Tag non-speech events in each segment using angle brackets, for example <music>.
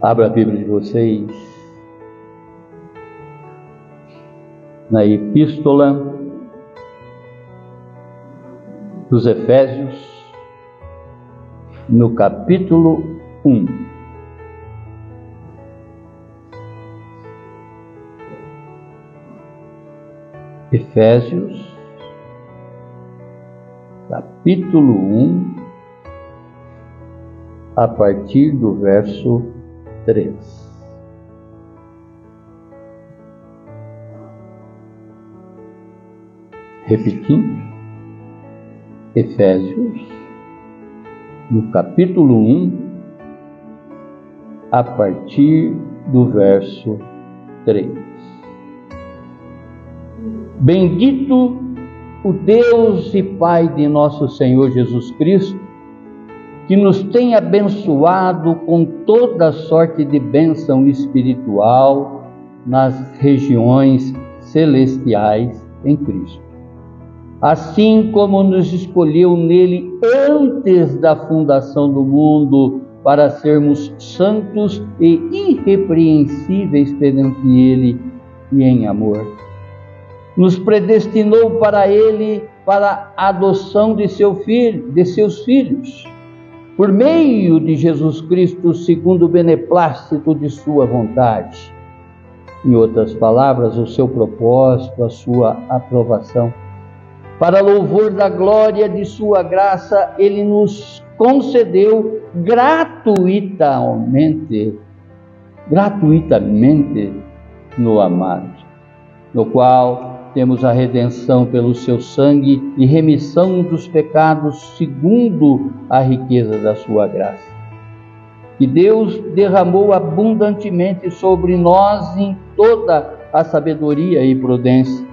Abra a Bíblia de vocês na Epístola dos Efésios, no capítulo 1. Efésios, capítulo 1, a partir do verso 3. Repetindo, Efésios, no capítulo 1, a partir do verso 3. Bendito o Deus e Pai de nosso Senhor Jesus Cristo, que nos tem abençoado com toda sorte de bênção espiritual nas regiões celestiais em Cristo assim como nos escolheu nele antes da fundação do mundo, para sermos santos e irrepreensíveis perante ele e em amor. Nos predestinou para ele para a adoção de seu filho, de seus filhos, por meio de Jesus Cristo, segundo o beneplácito de sua vontade. Em outras palavras, o seu propósito, a sua aprovação para louvor da glória de Sua graça, Ele nos concedeu gratuitamente, gratuitamente no amado, no qual temos a redenção pelo Seu sangue e remissão dos pecados segundo a riqueza da Sua graça. Que Deus derramou abundantemente sobre nós em toda a sabedoria e prudência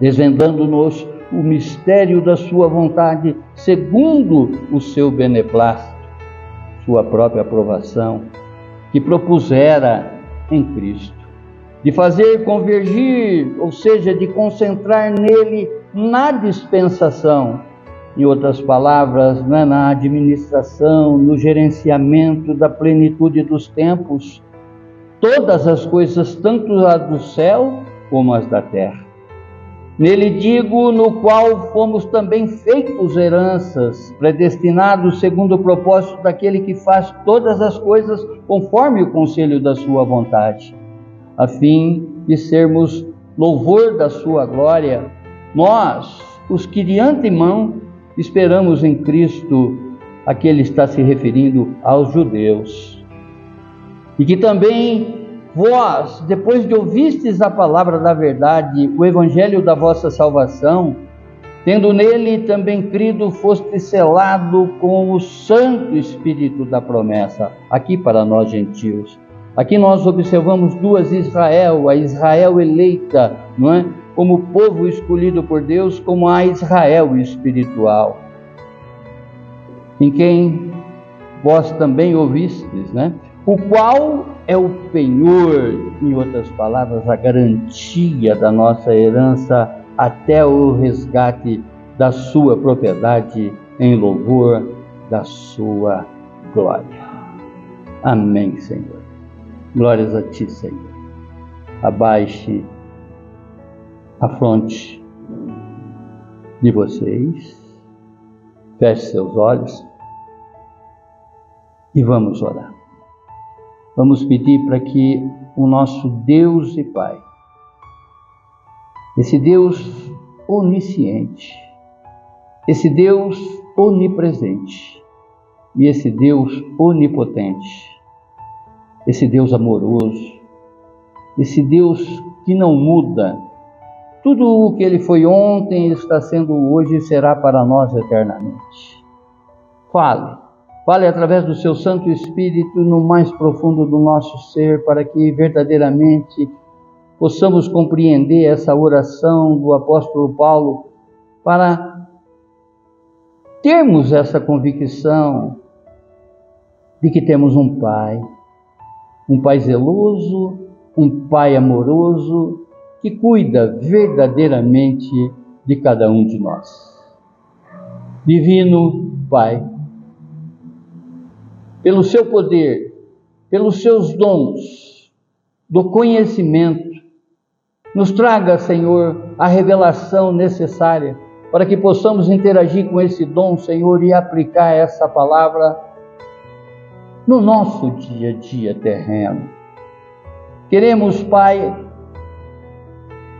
desvendando-nos o mistério da Sua vontade, segundo o seu beneplácito, Sua própria aprovação, que propusera em Cristo, de fazer convergir, ou seja, de concentrar nele na dispensação, em outras palavras, né, na administração, no gerenciamento da plenitude dos tempos, todas as coisas, tanto as do céu como as da terra. Nele digo, no qual fomos também feitos heranças, predestinados segundo o propósito daquele que faz todas as coisas conforme o conselho da sua vontade, a fim de sermos louvor da sua glória, nós, os que de antemão esperamos em Cristo, a que ele está se referindo aos judeus, e que também Vós, depois de ouvistes a palavra da verdade, o evangelho da vossa salvação, tendo nele também crido, foste selado com o Santo Espírito da promessa, aqui para nós gentios. Aqui nós observamos duas Israel, a Israel eleita, não é? Como povo escolhido por Deus, como a Israel espiritual, em quem vós também ouvistes, né? O qual é o penhor, em outras palavras, a garantia da nossa herança até o resgate da sua propriedade em louvor da sua glória. Amém, Senhor. Glórias a ti, Senhor. Abaixe a fronte de vocês, feche seus olhos e vamos orar. Vamos pedir para que o nosso Deus e Pai, esse Deus onisciente, esse Deus onipresente e esse Deus onipotente, esse Deus amoroso, esse Deus que não muda, tudo o que ele foi ontem está sendo hoje e será para nós eternamente. Fale Fale através do seu Santo Espírito no mais profundo do nosso ser, para que verdadeiramente possamos compreender essa oração do apóstolo Paulo, para termos essa convicção de que temos um Pai, um Pai zeloso, um Pai amoroso, que cuida verdadeiramente de cada um de nós. Divino Pai, pelo seu poder, pelos seus dons, do conhecimento. Nos traga, Senhor, a revelação necessária para que possamos interagir com esse dom, Senhor, e aplicar essa palavra no nosso dia a dia terreno. Queremos, Pai,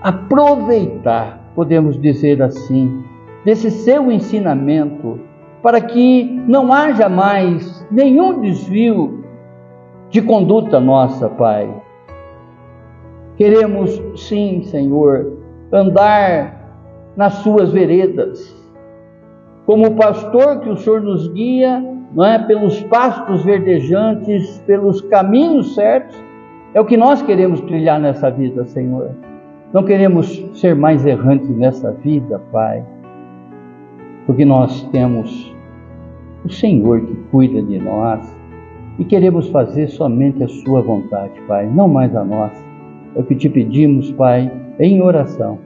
aproveitar, podemos dizer assim, desse seu ensinamento, para que não haja mais nenhum desvio de conduta nossa, Pai. Queremos, sim, Senhor, andar nas suas veredas. Como pastor que o Senhor nos guia, não é pelos pastos verdejantes, pelos caminhos certos, é o que nós queremos trilhar nessa vida, Senhor. Não queremos ser mais errantes nessa vida, Pai, porque nós temos o Senhor que cuida de nós e queremos fazer somente a Sua vontade, Pai, não mais a nossa. É o que te pedimos, Pai, em oração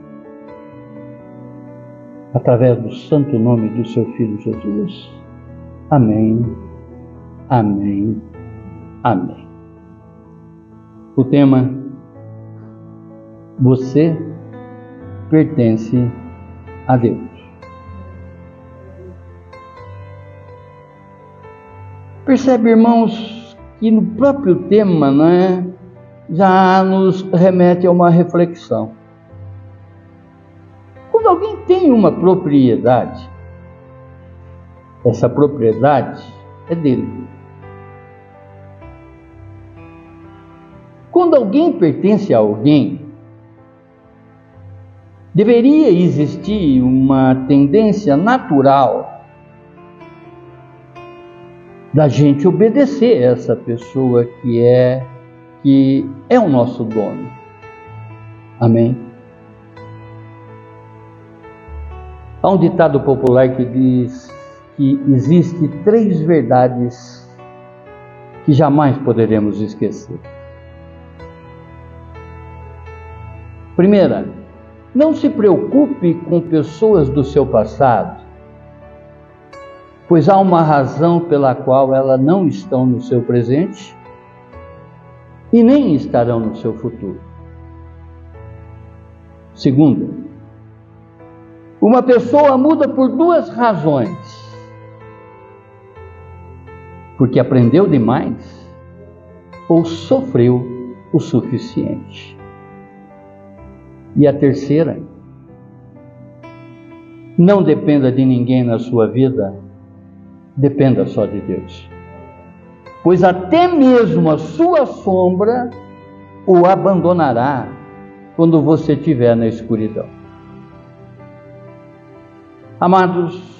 através do santo nome do seu Filho Jesus. Amém, amém, amém. O tema: Você pertence a Deus. Percebe, irmãos, que no próprio tema, né, já nos remete a uma reflexão. Quando alguém tem uma propriedade, essa propriedade é dele. Quando alguém pertence a alguém, deveria existir uma tendência natural da gente obedecer essa pessoa que é que é o nosso dono. Amém. Há um ditado popular que diz que existe três verdades que jamais poderemos esquecer. Primeira, não se preocupe com pessoas do seu passado, pois há uma razão pela qual elas não estão no seu presente e nem estarão no seu futuro. Segunda, uma pessoa muda por duas razões: porque aprendeu demais ou sofreu o suficiente. E a terceira, não dependa de ninguém na sua vida, dependa só de Deus. Pois até mesmo a sua sombra o abandonará quando você estiver na escuridão. Amados,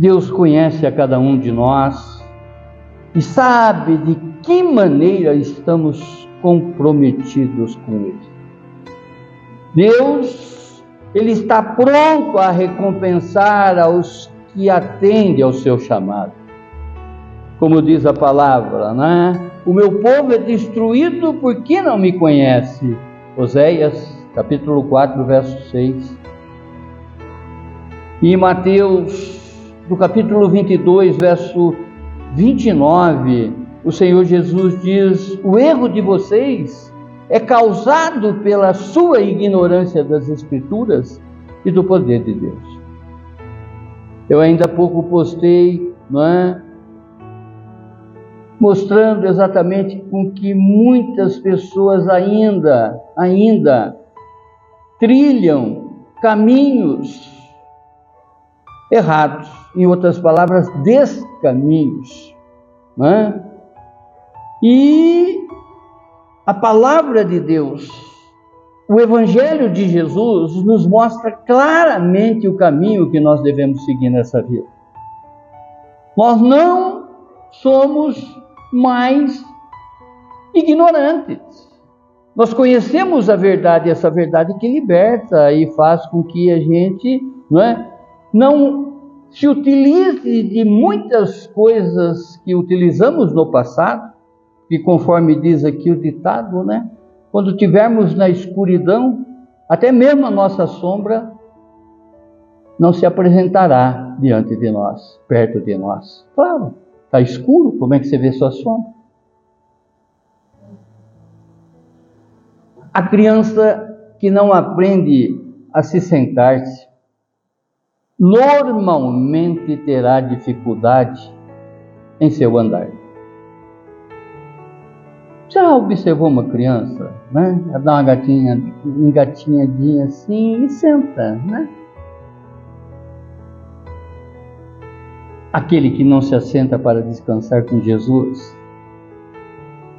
Deus conhece a cada um de nós e sabe de que maneira estamos comprometidos com Ele. Deus, Ele está pronto a recompensar aos que atendem ao seu chamado. Como diz a palavra, né? O meu povo é destruído porque não me conhece. Oséias, capítulo 4, verso 6. E Mateus, no capítulo 22, verso 29, o Senhor Jesus diz: O erro de vocês é causado pela sua ignorância das Escrituras e do poder de Deus. Eu ainda há pouco postei, não é? Mostrando exatamente com que muitas pessoas ainda, ainda trilham caminhos errados, em outras palavras, descaminhos. Né? E a palavra de Deus, o Evangelho de Jesus, nos mostra claramente o caminho que nós devemos seguir nessa vida. Nós não somos mais ignorantes. Nós conhecemos a verdade, essa verdade que liberta e faz com que a gente não é, não se utilize de muitas coisas que utilizamos no passado, e conforme diz aqui o ditado, né? Quando tivermos na escuridão, até mesmo a nossa sombra não se apresentará diante de nós, perto de nós. Claro, está escuro, como é que você vê sua sombra? A criança que não aprende a se sentar-se, normalmente terá dificuldade em seu andar. Já observou uma criança, né? Ela dá uma gatinha, engatinhadinha assim e senta, né? Aquele que não se assenta para descansar com Jesus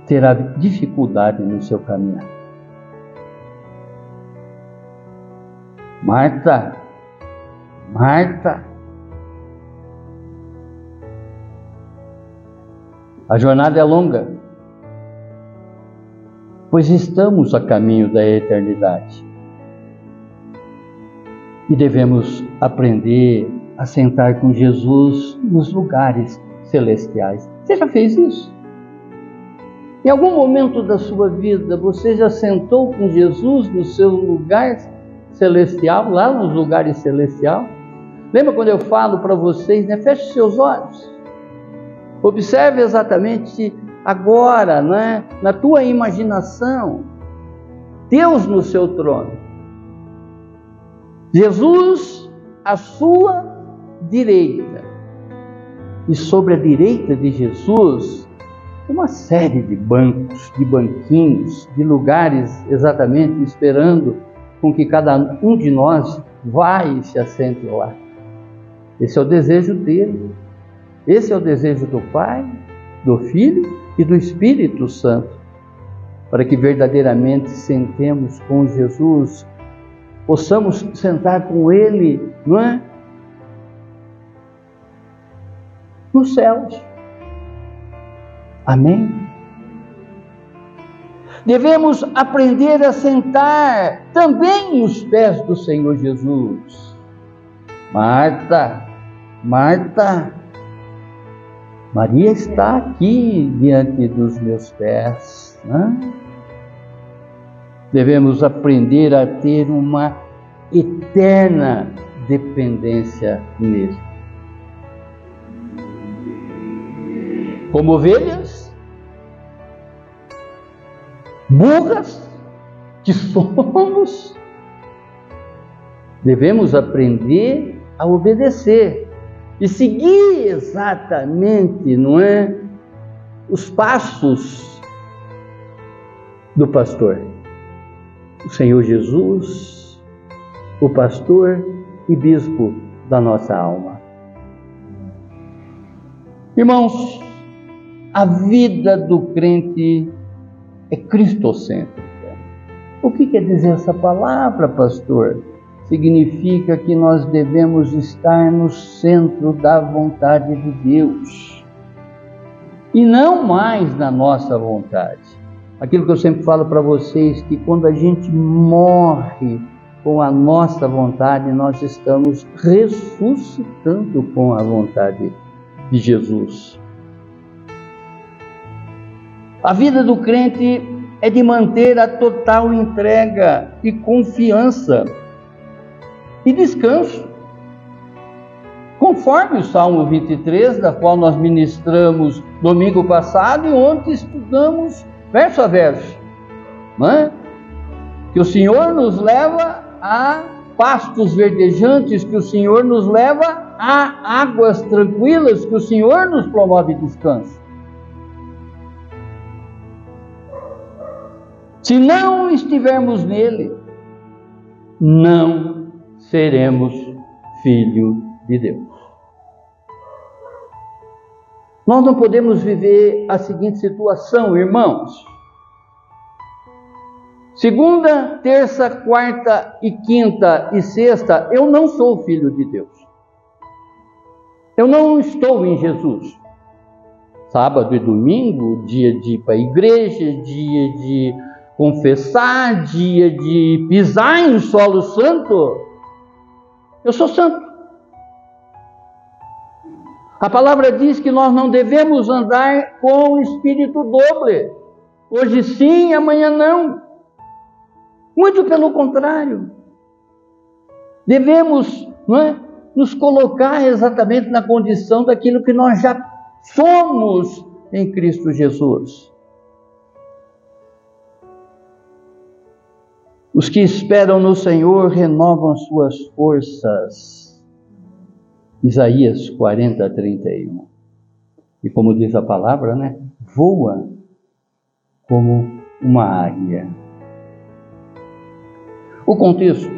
terá dificuldade no seu caminhar. Marta, Marta, a jornada é longa, pois estamos a caminho da eternidade e devemos aprender a sentar com Jesus nos lugares celestiais. Você já fez isso? Em algum momento da sua vida, você já sentou com Jesus no seu lugar celestial, lá nos lugares celestiais? Lembra quando eu falo para vocês, né? Feche seus olhos. Observe exatamente agora, né? na tua imaginação, Deus no seu trono. Jesus à sua direita. E sobre a direita de Jesus, uma série de bancos, de banquinhos, de lugares exatamente esperando com que cada um de nós vá e se assente lá. Esse é o desejo dele. Esse é o desejo do Pai, do Filho e do Espírito Santo, para que verdadeiramente sentemos com Jesus, possamos sentar com Ele, não é? Nos céus. Amém? Devemos aprender a sentar também nos pés do Senhor Jesus. Marta, Marta, Maria está aqui diante dos meus pés. Né? Devemos aprender a ter uma eterna dependência nele. Como ovelhas, burras que <laughs> somos, devemos aprender a obedecer e seguir exatamente, não é, os passos do pastor. O Senhor Jesus, o pastor e bispo da nossa alma. Irmãos, a vida do crente é cristocêntrica. O que quer dizer essa palavra, pastor? Significa que nós devemos estar no centro da vontade de Deus e não mais na nossa vontade. Aquilo que eu sempre falo para vocês que quando a gente morre com a nossa vontade, nós estamos ressuscitando com a vontade de Jesus. A vida do crente é de manter a total entrega e confiança e descanso. Conforme o Salmo 23, da qual nós ministramos domingo passado e ontem estudamos verso a verso, é? que o Senhor nos leva a pastos verdejantes, que o Senhor nos leva a águas tranquilas, que o Senhor nos promove descanso. Se não estivermos nele, não seremos filho de Deus. Nós não podemos viver a seguinte situação, irmãos. Segunda, terça, quarta e quinta e sexta, eu não sou filho de Deus. Eu não estou em Jesus. Sábado e domingo, dia de ir para a igreja, dia de confessar, dia de pisar em solo santo, eu sou santo. A palavra diz que nós não devemos andar com o espírito doble. Hoje sim, amanhã não. Muito pelo contrário. Devemos é, nos colocar exatamente na condição daquilo que nós já somos em Cristo Jesus. Os que esperam no Senhor renovam suas forças. Isaías 40, 31. E como diz a palavra, né? Voa como uma águia. O contexto,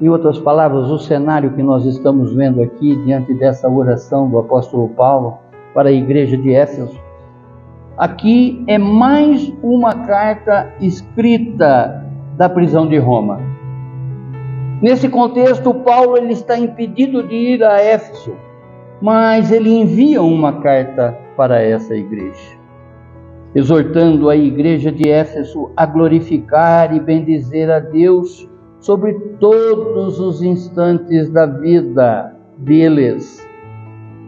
em outras palavras, o cenário que nós estamos vendo aqui diante dessa oração do apóstolo Paulo para a igreja de Éfeso, aqui é mais uma carta escrita da prisão de Roma. Nesse contexto, Paulo ele está impedido de ir a Éfeso, mas ele envia uma carta para essa igreja, exortando a igreja de Éfeso a glorificar e bendizer a Deus sobre todos os instantes da vida deles.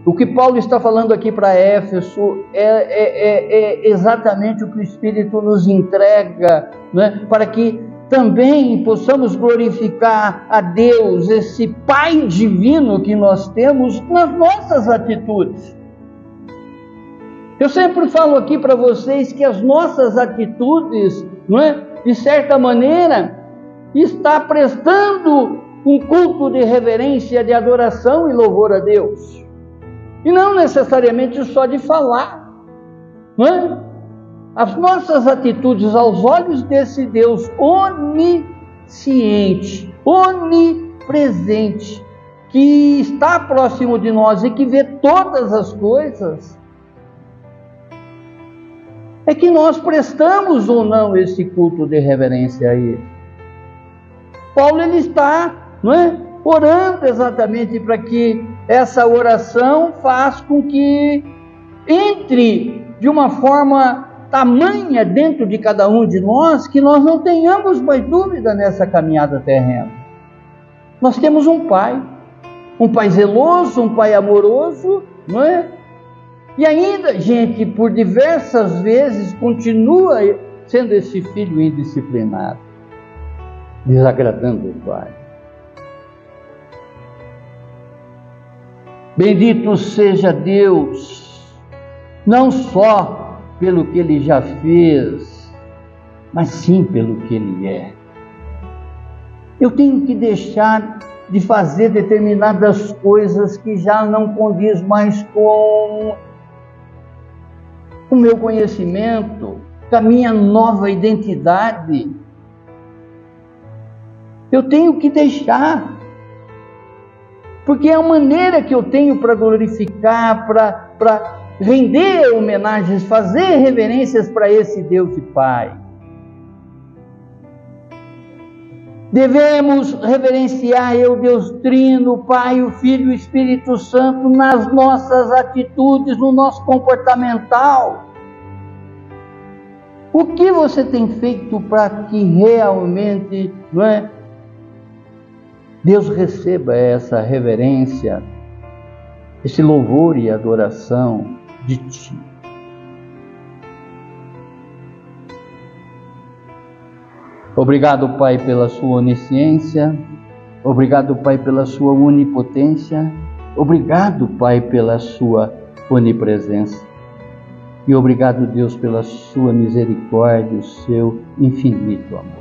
O que Paulo está falando aqui para Éfeso é, é, é, é, exatamente o que o Espírito nos entrega, né? para que também possamos glorificar a Deus, esse Pai divino que nós temos nas nossas atitudes. Eu sempre falo aqui para vocês que as nossas atitudes, não é, de certa maneira, está prestando um culto de reverência, de adoração e louvor a Deus. E não necessariamente só de falar, não é? As nossas atitudes aos olhos desse Deus onisciente, onipresente, que está próximo de nós e que vê todas as coisas, é que nós prestamos ou não esse culto de reverência a Ele. Paulo ele está, não é, orando exatamente para que essa oração faça com que entre de uma forma tamanha dentro de cada um de nós que nós não tenhamos mais dúvida nessa caminhada terrena. Nós temos um pai, um pai zeloso, um pai amoroso, não é? E ainda, gente, por diversas vezes continua sendo esse filho indisciplinado, desagradando o pai. Bendito seja Deus, não só pelo que ele já fez, mas sim pelo que ele é. Eu tenho que deixar de fazer determinadas coisas que já não condiz mais com o meu conhecimento, com a minha nova identidade. Eu tenho que deixar, porque é a maneira que eu tenho para glorificar, para render homenagens, fazer reverências para esse Deus e Pai. Devemos reverenciar eu, Deus Trino, o Pai, o Filho e o Espírito Santo nas nossas atitudes, no nosso comportamental. O que você tem feito para que realmente não é, Deus receba essa reverência, esse louvor e adoração de ti. Obrigado, Pai, pela sua onisciência. Obrigado, Pai, pela sua onipotência. Obrigado, Pai, pela sua onipresença. E obrigado, Deus, pela sua misericórdia, o seu infinito amor.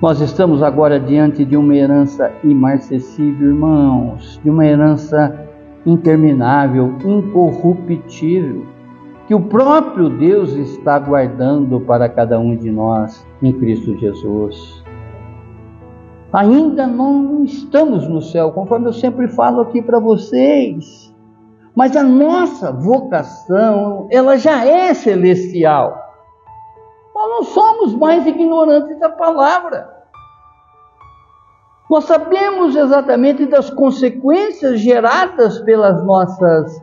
Nós estamos agora diante de uma herança imarcessível, irmãos, de uma herança interminável, incorruptível, que o próprio Deus está guardando para cada um de nós em Cristo Jesus. Ainda não estamos no céu, conforme eu sempre falo aqui para vocês. Mas a nossa vocação, ela já é celestial. Nós não somos mais ignorantes da palavra. Nós sabemos exatamente das consequências geradas pelas nossas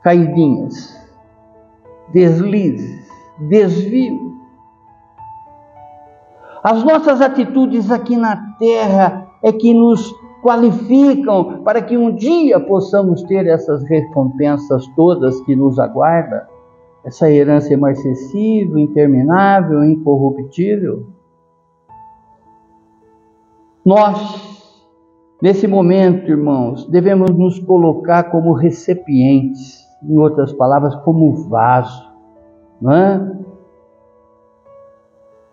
caidinhas, deslizes, desvio. As nossas atitudes aqui na terra é que nos qualificam para que um dia possamos ter essas recompensas todas que nos aguardam essa herança imarcessível, interminável, incorruptível. Nós, nesse momento, irmãos, devemos nos colocar como recipientes, em outras palavras, como vaso, não é?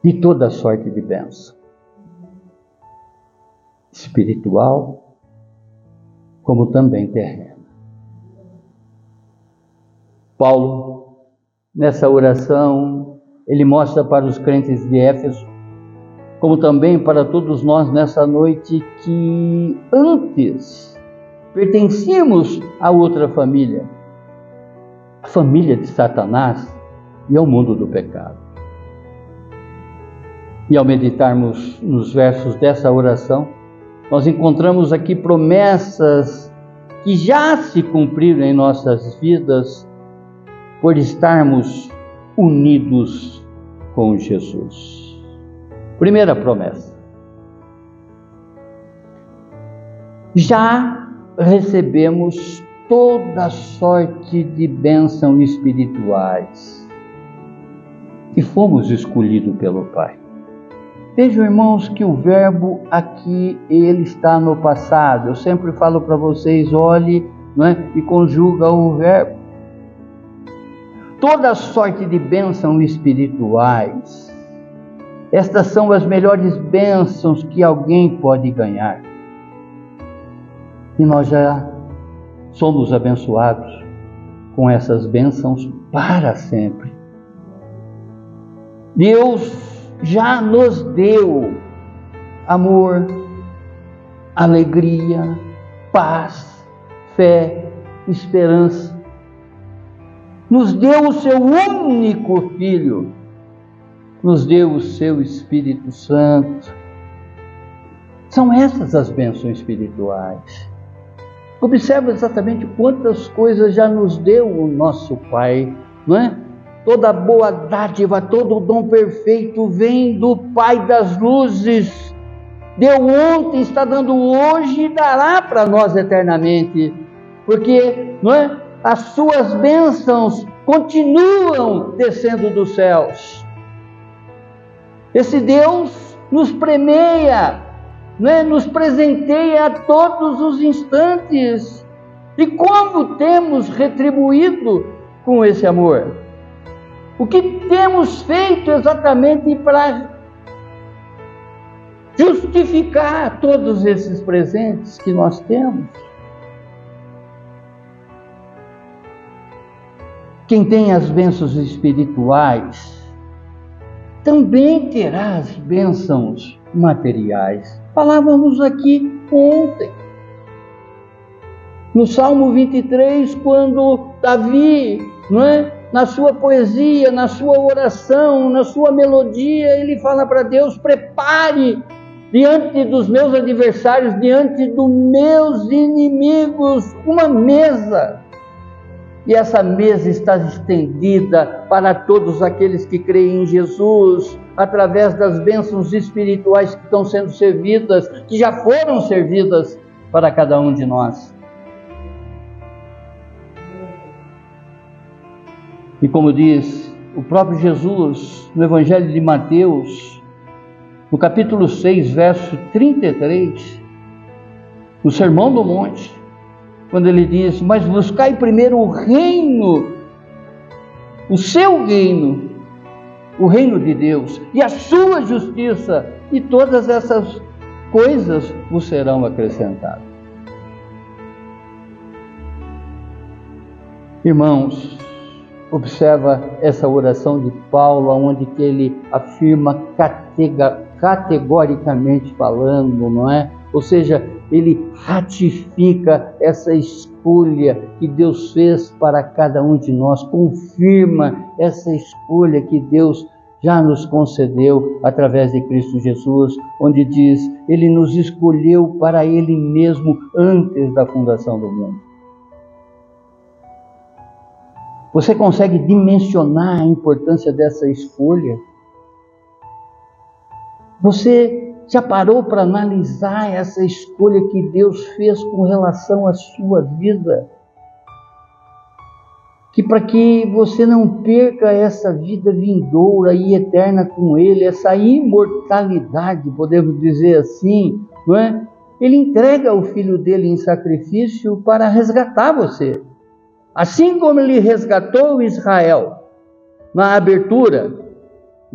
de toda sorte de bênção espiritual, como também terrena. Paulo, nessa oração, ele mostra para os crentes de Éfeso, como também para todos nós nessa noite, que antes pertencíamos a outra família, a família de Satanás e ao mundo do pecado. E ao meditarmos nos versos dessa oração, nós encontramos aqui promessas que já se cumpriram em nossas vidas por estarmos unidos com Jesus. Primeira promessa. Já recebemos toda sorte de bênçãos espirituais e fomos escolhidos pelo Pai. Vejam, irmãos, que o verbo aqui ele está no passado. Eu sempre falo para vocês, olhe é? e conjuga o verbo. Toda sorte de bênçãos espirituais. Estas são as melhores bênçãos que alguém pode ganhar e nós já somos abençoados com essas bênçãos para sempre. Deus já nos deu amor, alegria, paz, fé, esperança. Nos deu o seu único Filho, nos deu o seu Espírito Santo. São essas as bênçãos espirituais. Observa exatamente quantas coisas já nos deu o nosso Pai, não é? Toda boa dádiva, todo dom perfeito vem do Pai das luzes. Deu ontem, está dando hoje e dará para nós eternamente. Porque, não é? As suas bênçãos continuam descendo dos céus. Esse Deus nos premeia né, nos presenteia a todos os instantes. E como temos retribuído com esse amor? O que temos feito exatamente para justificar todos esses presentes que nós temos? Quem tem as bênçãos espirituais também terá as bênçãos materiais. Falávamos aqui ontem. No Salmo 23, quando Davi, não é? na sua poesia, na sua oração, na sua melodia, ele fala para Deus: prepare diante dos meus adversários, diante dos meus inimigos, uma mesa e essa mesa está estendida para todos aqueles que creem em Jesus, através das bênçãos espirituais que estão sendo servidas, que já foram servidas para cada um de nós. E como diz o próprio Jesus no Evangelho de Mateus, no capítulo 6, verso 33, no Sermão do Monte, quando ele diz: Mas buscai primeiro o reino, o seu reino, o reino de Deus e a sua justiça, e todas essas coisas vos serão acrescentadas. Irmãos, observa essa oração de Paulo, onde que ele afirma categoricamente falando, não é? Ou seja, ele ratifica essa escolha que Deus fez para cada um de nós, confirma essa escolha que Deus já nos concedeu através de Cristo Jesus, onde diz: Ele nos escolheu para Ele mesmo antes da fundação do mundo. Você consegue dimensionar a importância dessa escolha? Você já parou para analisar essa escolha que Deus fez com relação à sua vida? Que para que você não perca essa vida vindoura e eterna com Ele, essa imortalidade, podemos dizer assim, não é? Ele entrega o filho dele em sacrifício para resgatar você. Assim como ele resgatou Israel, na abertura,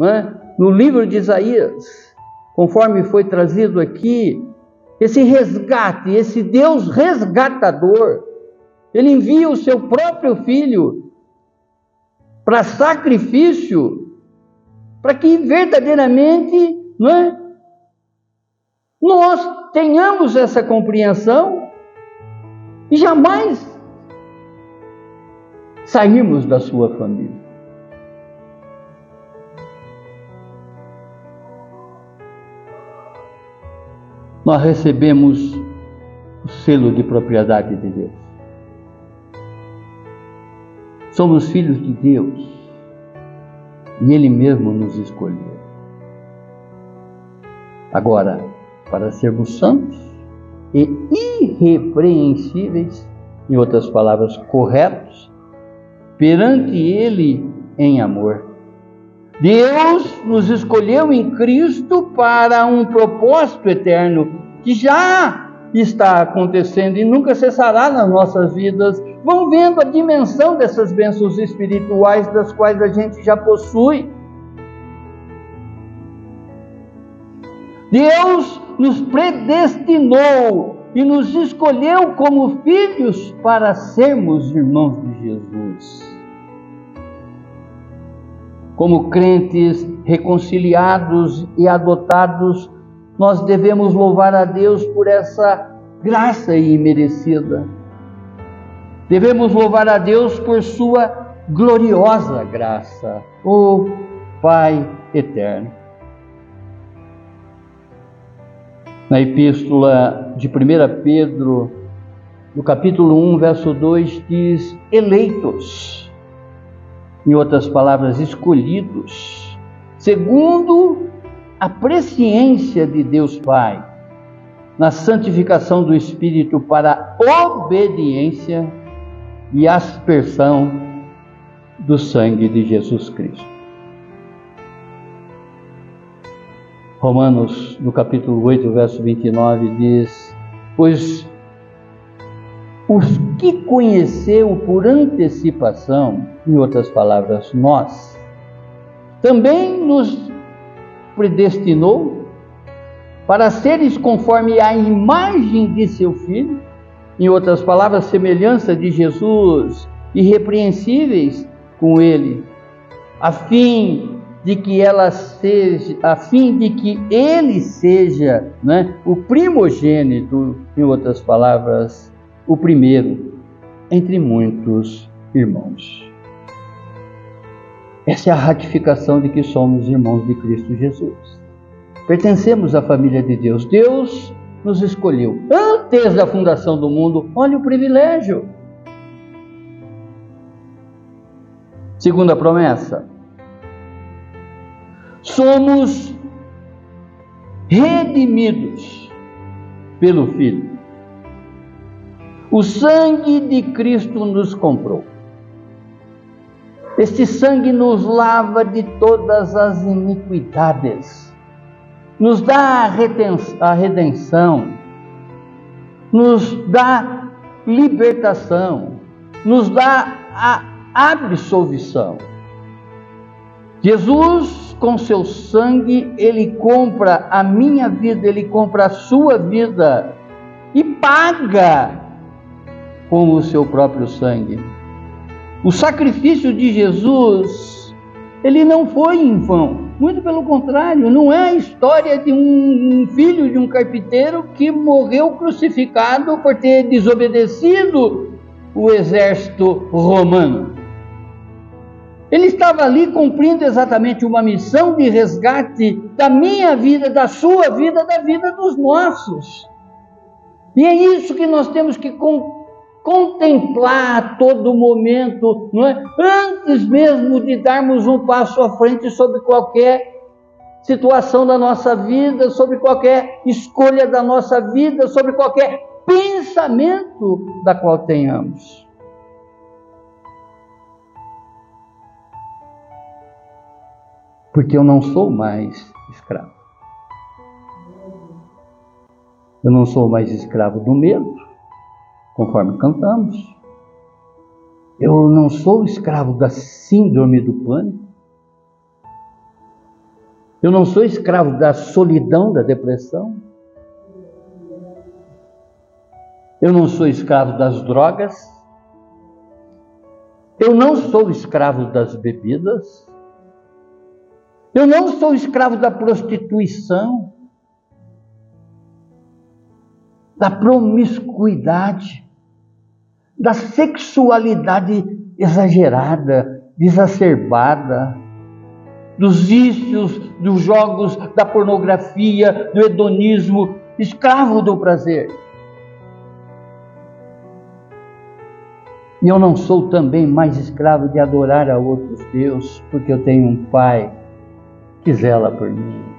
é? no livro de Isaías, conforme foi trazido aqui, esse resgate, esse Deus resgatador, ele envia o seu próprio filho para sacrifício, para que verdadeiramente é, nós tenhamos essa compreensão e jamais sairmos da sua família. Nós recebemos o selo de propriedade de Deus. Somos filhos de Deus e Ele mesmo nos escolheu. Agora, para sermos santos, e irrepreensíveis, em outras palavras, corretos, perante Ele em amor. Deus nos escolheu em Cristo para um propósito eterno que já está acontecendo e nunca cessará nas nossas vidas. Vão vendo a dimensão dessas bênçãos espirituais das quais a gente já possui. Deus nos predestinou e nos escolheu como filhos para sermos irmãos de Jesus. Como crentes reconciliados e adotados, nós devemos louvar a Deus por essa graça imerecida. Devemos louvar a Deus por sua gloriosa graça, o Pai eterno. na epístola de 1 Pedro, no capítulo 1, verso 2, diz: eleitos, em outras palavras, escolhidos, segundo a presciência de Deus Pai, na santificação do Espírito para obediência e aspersão do sangue de Jesus Cristo. Romanos, no capítulo 8, verso 29, diz: Pois os que conheceu por antecipação, em outras palavras, nós, também nos predestinou para seres conforme a imagem de seu Filho, em outras palavras, semelhança de Jesus, irrepreensíveis com ele, a fim de que ela seja, a fim de que ele seja né, o primogênito, em outras palavras, o primeiro entre muitos irmãos. Essa é a ratificação de que somos irmãos de Cristo Jesus. Pertencemos à família de Deus. Deus nos escolheu antes da fundação do mundo. Olha o privilégio. Segunda promessa: somos redimidos pelo Filho. O sangue de Cristo nos comprou. Este sangue nos lava de todas as iniquidades, nos dá a redenção, nos dá libertação, nos dá a absolvição. Jesus, com seu sangue, ele compra a minha vida, ele compra a sua vida e paga com o seu próprio sangue. O sacrifício de Jesus, ele não foi em vão. Muito pelo contrário, não é a história de um filho de um carpinteiro que morreu crucificado por ter desobedecido o exército romano. Ele estava ali cumprindo exatamente uma missão de resgate da minha vida, da sua vida, da vida dos nossos. E é isso que nós temos que contemplar a todo momento, não é? Antes mesmo de darmos um passo à frente sobre qualquer situação da nossa vida, sobre qualquer escolha da nossa vida, sobre qualquer pensamento da qual tenhamos. porque eu não sou mais escravo. Eu não sou mais escravo do medo, conforme cantamos. Eu não sou escravo da síndrome do pânico. Eu não sou escravo da solidão, da depressão. Eu não sou escravo das drogas. Eu não sou escravo das bebidas. Eu não sou escravo da prostituição, da promiscuidade, da sexualidade exagerada, exacerbada, dos vícios, dos jogos, da pornografia, do hedonismo, escravo do prazer. E eu não sou também mais escravo de adorar a outros deuses, porque eu tenho um Pai que zela por mim.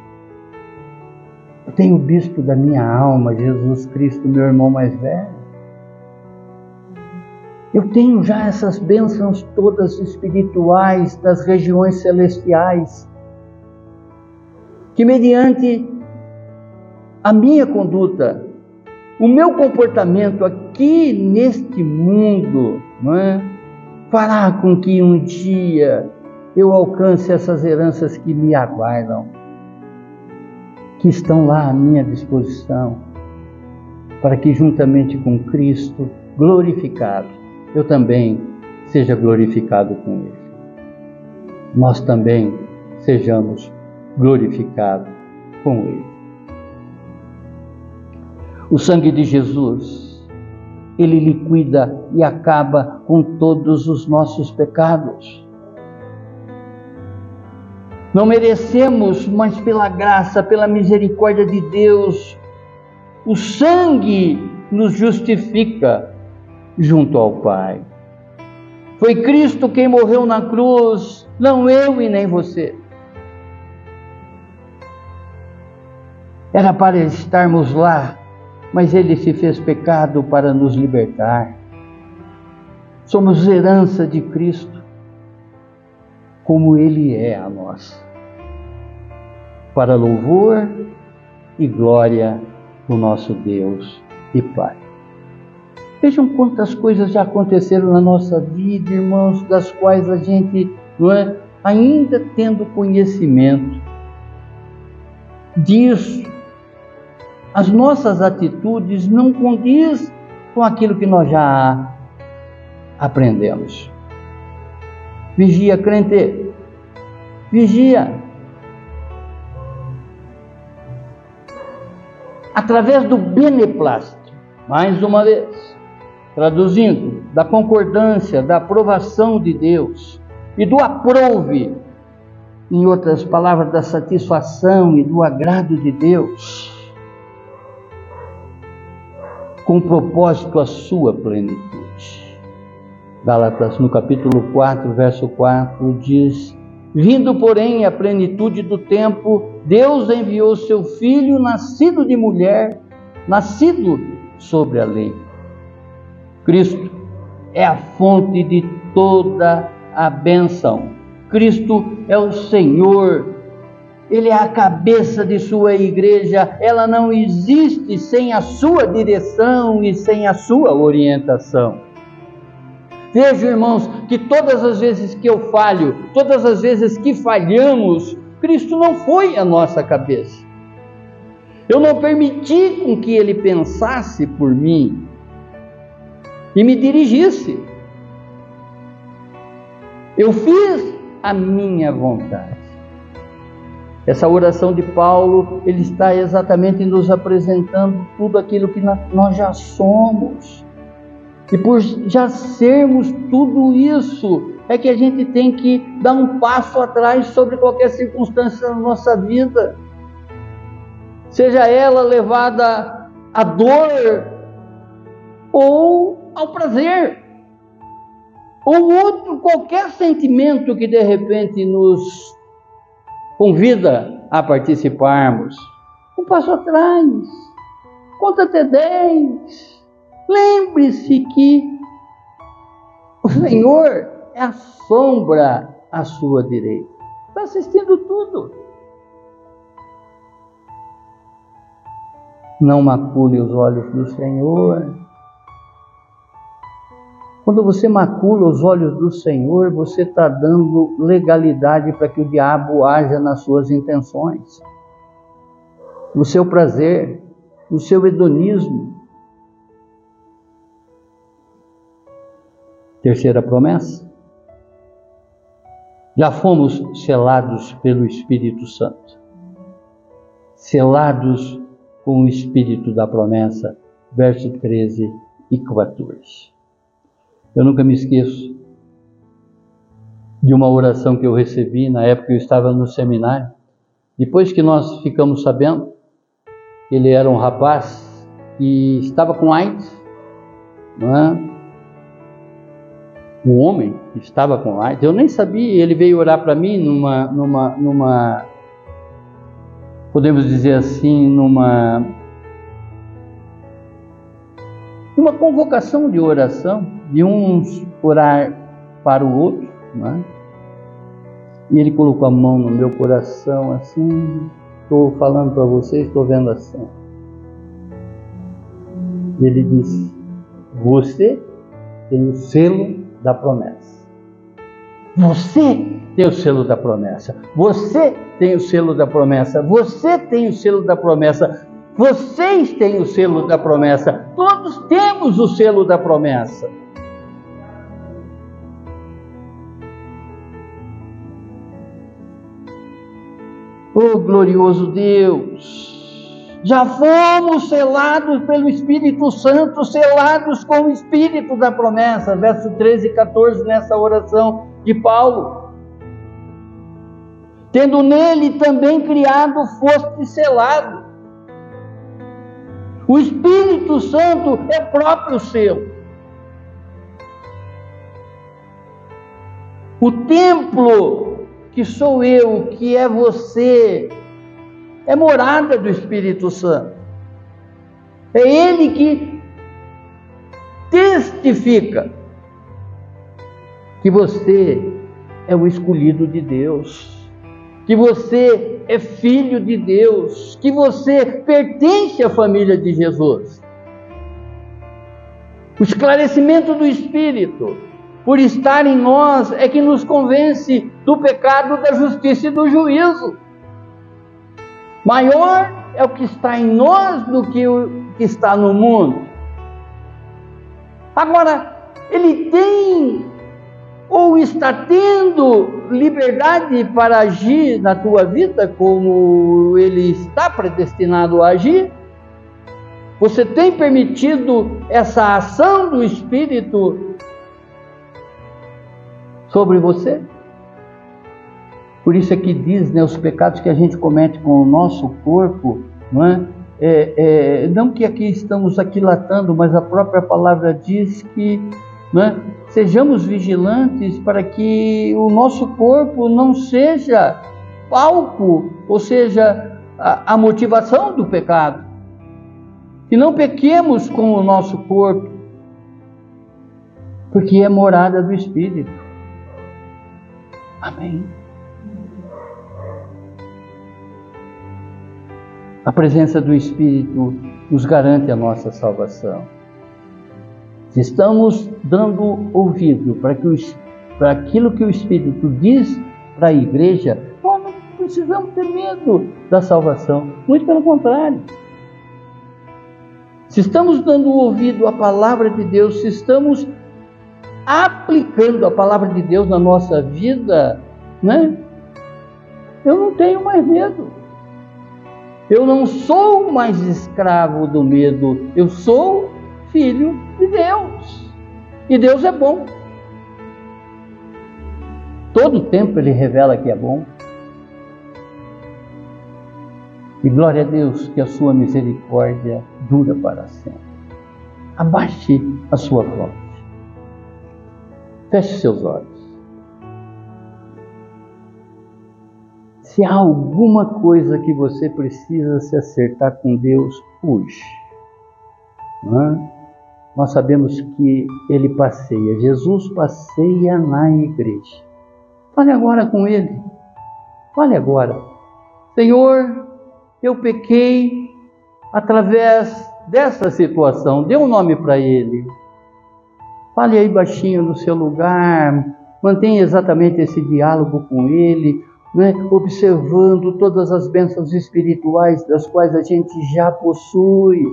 Tenho o bispo da minha alma, Jesus Cristo, meu irmão mais velho. Eu tenho já essas bênçãos todas espirituais das regiões celestiais, que mediante a minha conduta, o meu comportamento aqui neste mundo, não é? fará com que um dia eu alcance essas heranças que me aguardam, que estão lá à minha disposição, para que juntamente com Cristo glorificado, eu também seja glorificado com Ele. Nós também sejamos glorificados com Ele. O sangue de Jesus, ele liquida e acaba com todos os nossos pecados. Não merecemos, mas pela graça, pela misericórdia de Deus, o sangue nos justifica junto ao Pai. Foi Cristo quem morreu na cruz, não eu e nem você. Era para estarmos lá, mas ele se fez pecado para nos libertar. Somos herança de Cristo, como ele é a nós para louvor e glória do nosso Deus e Pai. Vejam quantas coisas já aconteceram na nossa vida, irmãos, das quais a gente, é, ainda tendo conhecimento disso, as nossas atitudes não condiz com aquilo que nós já aprendemos. Vigia, crente. Vigia. através do beneplácito. Mais uma vez, traduzindo, da concordância, da aprovação de Deus e do aprove, em outras palavras, da satisfação e do agrado de Deus, com propósito a sua plenitude. Gálatas, no capítulo 4, verso 4, diz: Vindo, porém, à plenitude do tempo, Deus enviou seu filho, nascido de mulher, nascido sobre a lei. Cristo é a fonte de toda a benção. Cristo é o Senhor. Ele é a cabeça de sua igreja. Ela não existe sem a sua direção e sem a sua orientação. Vejo, irmãos, que todas as vezes que eu falho, todas as vezes que falhamos, Cristo não foi a nossa cabeça. Eu não permiti com que ele pensasse por mim e me dirigisse. Eu fiz a minha vontade. Essa oração de Paulo, ele está exatamente nos apresentando tudo aquilo que nós já somos. E por já sermos tudo isso, é que a gente tem que dar um passo atrás sobre qualquer circunstância na nossa vida. Seja ela levada à dor ou ao prazer, ou outro qualquer sentimento que de repente nos convida a participarmos. Um passo atrás, conta até dez Lembre-se que o Senhor é a sombra à sua direita. Está assistindo tudo. Não macule os olhos do Senhor. Quando você macula os olhos do Senhor, você está dando legalidade para que o diabo haja nas suas intenções, no seu prazer, no seu hedonismo. Terceira promessa. Já fomos selados pelo Espírito Santo, selados com o Espírito da promessa, verso 13 e 14. Eu nunca me esqueço de uma oração que eu recebi na época que eu estava no seminário. Depois que nós ficamos sabendo que ele era um rapaz que estava com AIDS, não é? Um homem que estava com AIDS, eu nem sabia, ele veio orar para mim numa, numa, numa, podemos dizer assim, numa, numa convocação de oração de uns orar para o outro, né? E ele colocou a mão no meu coração assim, estou falando para vocês, estou vendo assim. Ele disse: Você tem o selo da promessa. Você tem o selo da promessa. Você tem o selo da promessa. Você tem o selo da promessa. Vocês têm o selo da promessa. Todos temos o selo da promessa. Oh glorioso Deus! Já fomos selados pelo Espírito Santo, selados com o Espírito da promessa, verso 13 e 14 nessa oração de Paulo. Tendo nele também criado, foste selado. O Espírito Santo é próprio selo. O templo que sou eu, que é você, é morada do Espírito Santo. É Ele que testifica que você é o escolhido de Deus, que você é filho de Deus, que você pertence à família de Jesus. O esclarecimento do Espírito por estar em nós, é que nos convence do pecado, da justiça e do juízo. Maior é o que está em nós do que o que está no mundo. Agora, ele tem ou está tendo liberdade para agir na tua vida como ele está predestinado a agir? Você tem permitido essa ação do Espírito sobre você. Por isso é que diz, né, os pecados que a gente comete com o nosso corpo, não é? É, é, não que aqui estamos aquilatando, mas a própria palavra diz que é? sejamos vigilantes para que o nosso corpo não seja palco, ou seja, a, a motivação do pecado. Que não pequemos com o nosso corpo, porque é morada do Espírito. Amém. A presença do Espírito nos garante a nossa salvação. Se estamos dando ouvido para, que o, para aquilo que o Espírito diz para a igreja, nós não precisamos ter medo da salvação. Muito pelo contrário. Se estamos dando ouvido à palavra de Deus, se estamos aplicando a palavra de Deus na nossa vida, né? Eu não tenho mais medo. Eu não sou mais escravo do medo. Eu sou filho de Deus. E Deus é bom. Todo tempo Ele revela que é bom. E glória a Deus que a sua misericórdia dura para sempre. Abaixe a sua voz. Feche seus olhos. Se há alguma coisa que você precisa se acertar com Deus hoje, é? nós sabemos que Ele passeia, Jesus passeia na igreja. Fale agora com Ele. Fale agora. Senhor, eu pequei através dessa situação. Dê um nome para Ele. Fale aí baixinho no seu lugar, mantenha exatamente esse diálogo com ele, né? observando todas as bênçãos espirituais das quais a gente já possui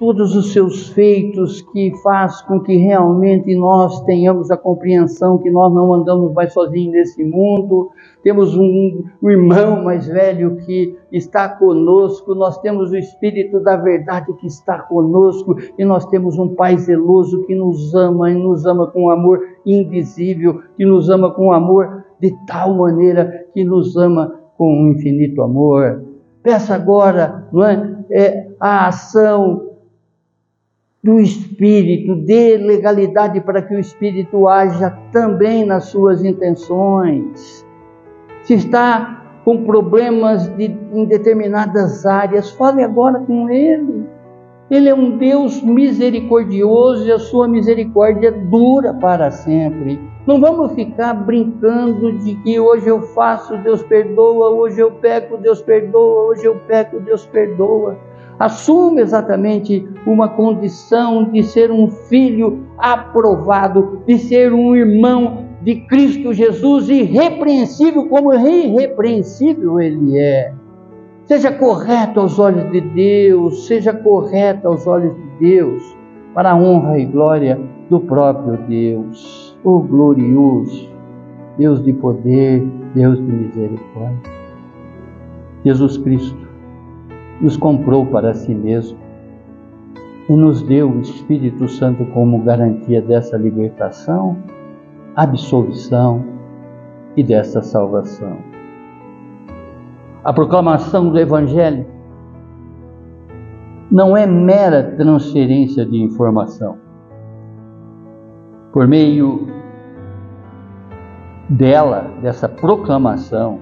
todos os seus feitos que faz com que realmente nós tenhamos a compreensão que nós não andamos mais sozinhos nesse mundo. Temos um, um, irmão mais velho que está conosco, nós temos o Espírito da verdade que está conosco e nós temos um Pai zeloso que nos ama e nos ama com um amor invisível, que nos ama com um amor de tal maneira que nos ama com um infinito amor. Peça agora, não é, é a ação do Espírito, dê legalidade para que o Espírito haja também nas suas intenções. Se está com problemas de, em determinadas áreas, fale agora com Ele. Ele é um Deus misericordioso e a sua misericórdia dura para sempre. Não vamos ficar brincando de que hoje eu faço, Deus perdoa, hoje eu peco, Deus perdoa, hoje eu peco, Deus perdoa assume exatamente uma condição de ser um filho aprovado, de ser um irmão de Cristo Jesus, irrepreensível como irrepreensível ele é. Seja correto aos olhos de Deus, seja correto aos olhos de Deus, para a honra e glória do próprio Deus, o glorioso, Deus de poder, Deus de misericórdia. Jesus Cristo nos comprou para si mesmo e nos deu o Espírito Santo como garantia dessa libertação, absolvição e dessa salvação. A proclamação do Evangelho não é mera transferência de informação. Por meio dela, dessa proclamação,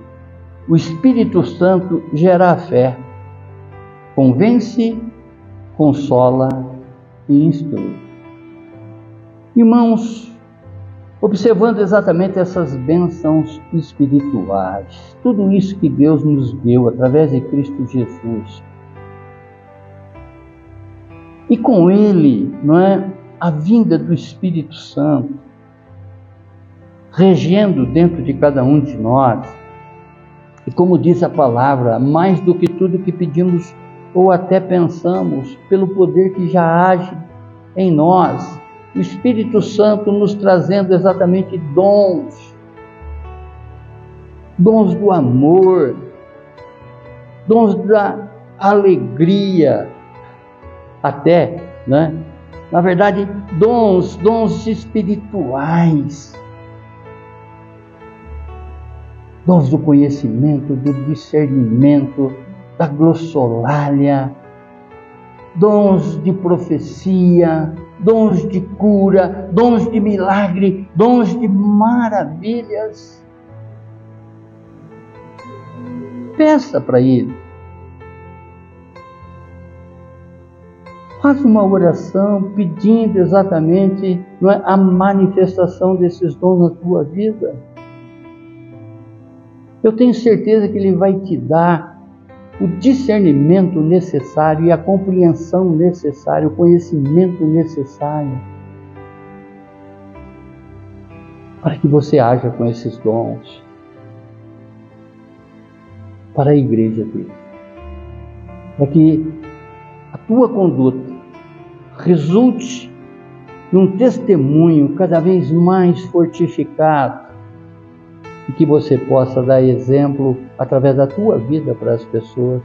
o Espírito Santo gera a fé convence, consola e instrui. Irmãos, observando exatamente essas bênçãos espirituais, tudo isso que Deus nos deu através de Cristo Jesus, e com Ele, não é, a vinda do Espírito Santo, regendo dentro de cada um de nós, e como diz a palavra, mais do que tudo que pedimos ou até pensamos, pelo poder que já age em nós, o Espírito Santo nos trazendo exatamente dons, dons do amor, dons da alegria, até, né? Na verdade, dons, dons espirituais, dons do conhecimento, do discernimento, da glossolalia, dons de profecia, dons de cura, dons de milagre, dons de maravilhas. Peça para Ele. Faça uma oração pedindo exatamente é, a manifestação desses dons na tua vida. Eu tenho certeza que Ele vai te dar o discernimento necessário e a compreensão necessária, o conhecimento necessário para que você haja com esses dons para a igreja dele. Para que a tua conduta resulte num testemunho cada vez mais fortificado e que você possa dar exemplo através da tua vida para as pessoas.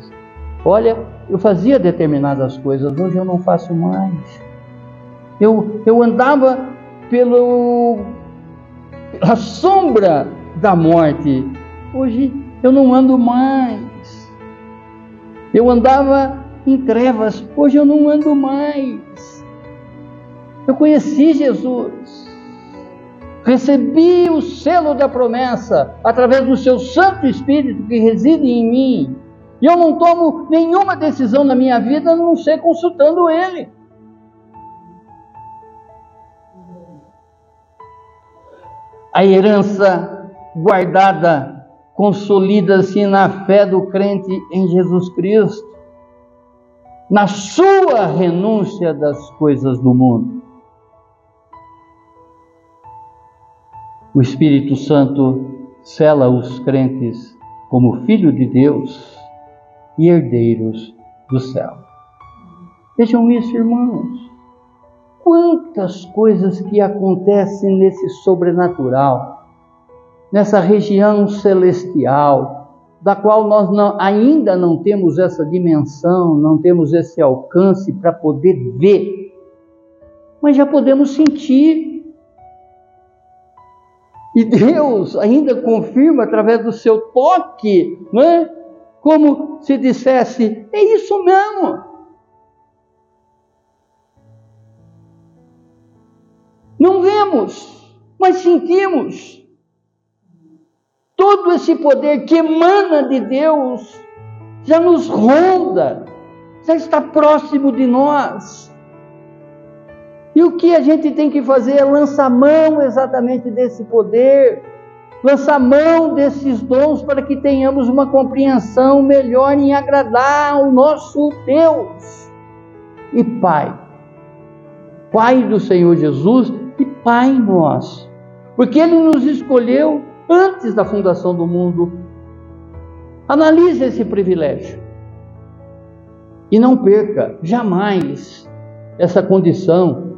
Olha, eu fazia determinadas coisas, hoje eu não faço mais. Eu, eu andava pelo, a sombra da morte, hoje eu não ando mais. Eu andava em trevas, hoje eu não ando mais. Eu conheci Jesus recebi o selo da promessa através do seu Santo Espírito que reside em mim. E eu não tomo nenhuma decisão na minha vida a não ser consultando Ele. A herança guardada consolida-se na fé do crente em Jesus Cristo, na sua renúncia das coisas do mundo O Espírito Santo sela os crentes como filho de Deus e herdeiros do céu. Vejam isso, irmãos. Quantas coisas que acontecem nesse sobrenatural, nessa região celestial, da qual nós não, ainda não temos essa dimensão, não temos esse alcance para poder ver, mas já podemos sentir e Deus ainda confirma através do seu toque, né? como se dissesse: é isso mesmo. Não vemos, mas sentimos. Todo esse poder que emana de Deus já nos ronda, já está próximo de nós. E o que a gente tem que fazer é lançar mão exatamente desse poder, lançar mão desses dons para que tenhamos uma compreensão melhor em agradar ao nosso Deus e Pai. Pai do Senhor Jesus e Pai nosso. Porque Ele nos escolheu antes da fundação do mundo. Analise esse privilégio. E não perca jamais essa condição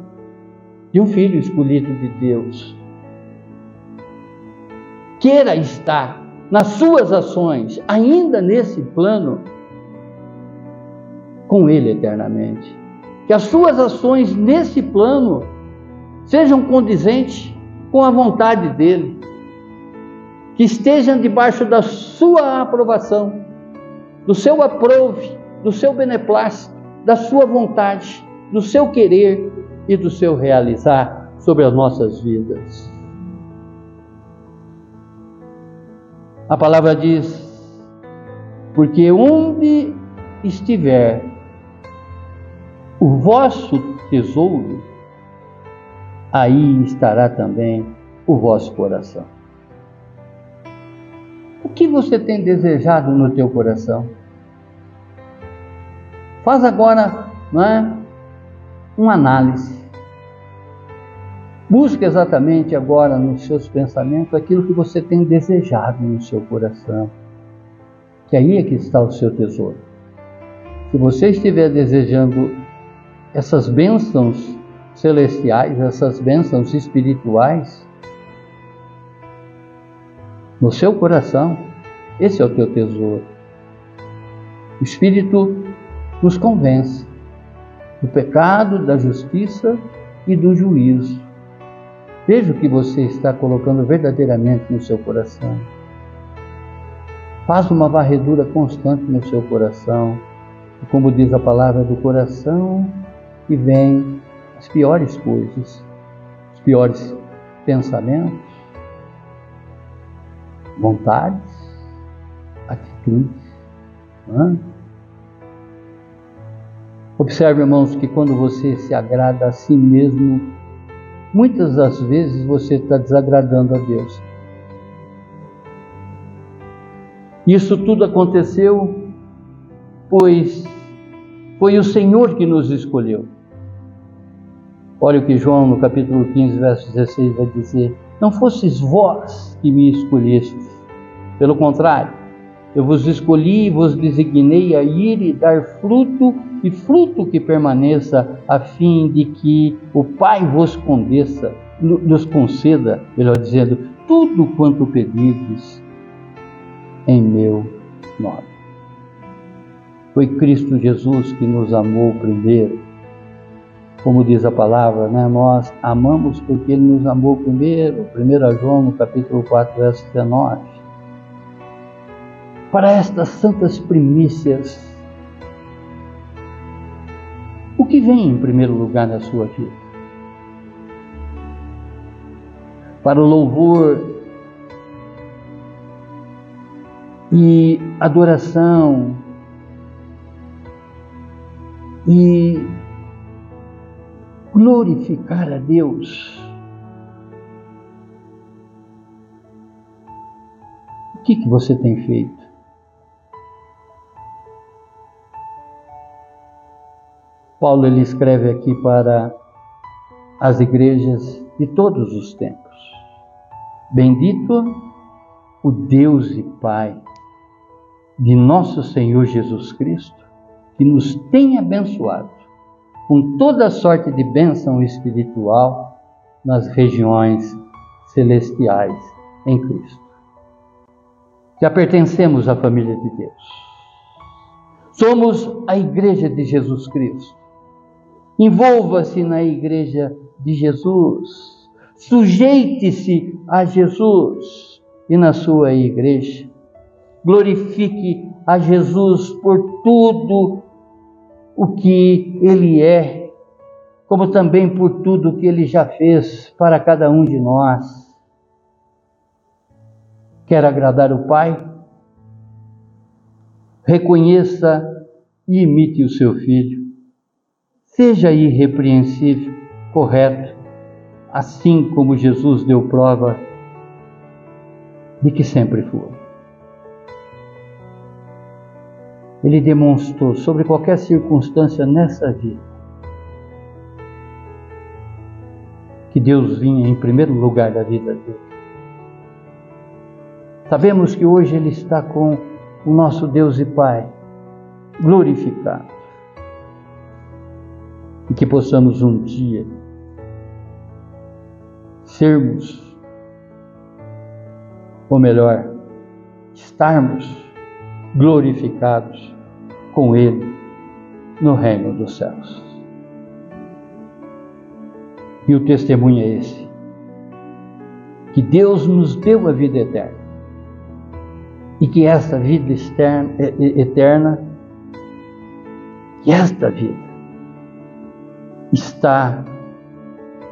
de um filho escolhido de Deus. Queira estar nas suas ações, ainda nesse plano, com Ele eternamente. Que as suas ações nesse plano sejam condizentes com a vontade dEle. Que estejam debaixo da sua aprovação, do seu aprove, do seu beneplácito, da sua vontade, do seu querer, e do seu realizar sobre as nossas vidas. A palavra diz: porque onde estiver o vosso tesouro, aí estará também o vosso coração. O que você tem desejado no teu coração? Faz agora, é? uma análise. Busque exatamente agora nos seus pensamentos aquilo que você tem desejado no seu coração. Que aí é que está o seu tesouro. Se você estiver desejando essas bênçãos celestiais, essas bênçãos espirituais, no seu coração, esse é o teu tesouro. O Espírito nos convence do pecado, da justiça e do juízo. Veja o que você está colocando verdadeiramente no seu coração. Faça uma varredura constante no seu coração. Como diz a palavra do coração, que vem as piores coisas, os piores pensamentos, vontades, atitudes. Não é? Observe, irmãos, que quando você se agrada a si mesmo, muitas das vezes você está desagradando a Deus. Isso tudo aconteceu, pois foi o Senhor que nos escolheu. Olha o que João, no capítulo 15, verso 16, vai dizer: Não fostes vós que me escolhestes, pelo contrário, eu vos escolhi e vos designei a ir e dar fruto, e fruto que permaneça, a fim de que o Pai vos condeça, nos conceda, melhor dizendo, tudo quanto pedides em meu nome. Foi Cristo Jesus que nos amou primeiro. Como diz a palavra, né? nós amamos porque Ele nos amou primeiro. 1 João, no capítulo 4, verso 19 para estas santas primícias, o que vem em primeiro lugar na sua vida? Para o louvor e adoração e glorificar a Deus. O que, que você tem feito? Paulo ele escreve aqui para as igrejas de todos os tempos, Bendito o Deus e Pai de nosso Senhor Jesus Cristo, que nos tem abençoado com toda sorte de bênção espiritual nas regiões celestiais em Cristo. Já pertencemos à família de Deus. Somos a igreja de Jesus Cristo. Envolva-se na igreja de Jesus. Sujeite-se a Jesus e na sua igreja. Glorifique a Jesus por tudo o que Ele é, como também por tudo o que Ele já fez para cada um de nós. Quer agradar o Pai? Reconheça e imite o seu filho. Seja irrepreensível, correto, assim como Jesus deu prova de que sempre foi. Ele demonstrou sobre qualquer circunstância nessa vida que Deus vinha em primeiro lugar da vida dele. Sabemos que hoje ele está com o nosso Deus e Pai glorificado. E que possamos um dia sermos ou melhor, estarmos glorificados com Ele no reino dos céus. E o testemunho é esse: que Deus nos deu a vida eterna e que essa vida externa, eterna, que esta vida está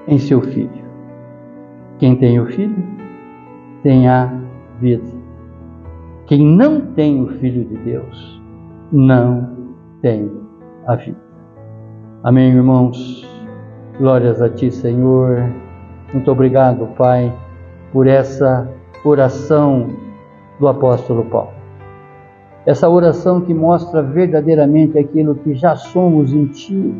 em seu Filho. Quem tem o Filho tem a vida. Quem não tem o Filho de Deus, não tem a vida. Amém, irmãos? Glórias a Ti, Senhor. Muito obrigado, Pai, por essa oração do apóstolo Paulo. Essa oração que mostra verdadeiramente aquilo que já somos em Ti.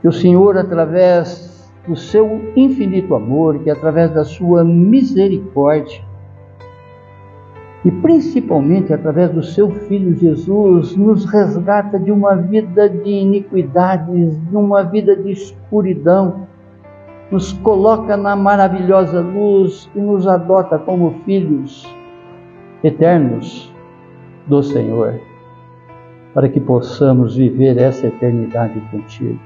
Que o Senhor, através do seu infinito amor, que através da sua misericórdia, e principalmente através do seu Filho Jesus, nos resgata de uma vida de iniquidades, de uma vida de escuridão, nos coloca na maravilhosa luz e nos adota como filhos eternos do Senhor, para que possamos viver essa eternidade contigo.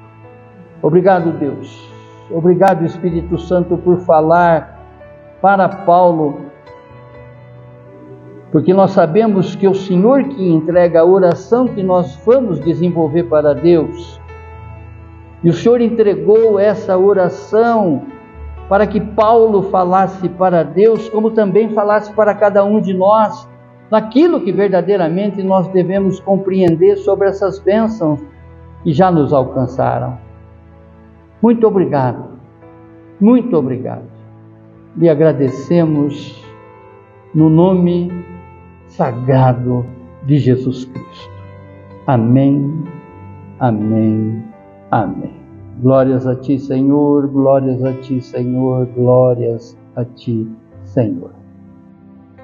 Obrigado, Deus Obrigado, Espírito Santo, por falar para Paulo, porque nós sabemos que o Senhor que entrega a oração que nós vamos desenvolver para Deus. E o Senhor entregou essa oração para que Paulo falasse para Deus, como também falasse para cada um de nós, naquilo que verdadeiramente nós devemos compreender sobre essas bênçãos que já nos alcançaram. Muito obrigado, muito obrigado. Lhe agradecemos no nome sagrado de Jesus Cristo. Amém, amém, amém. Glórias a Ti, Senhor, glórias a Ti, Senhor, glórias a Ti, Senhor.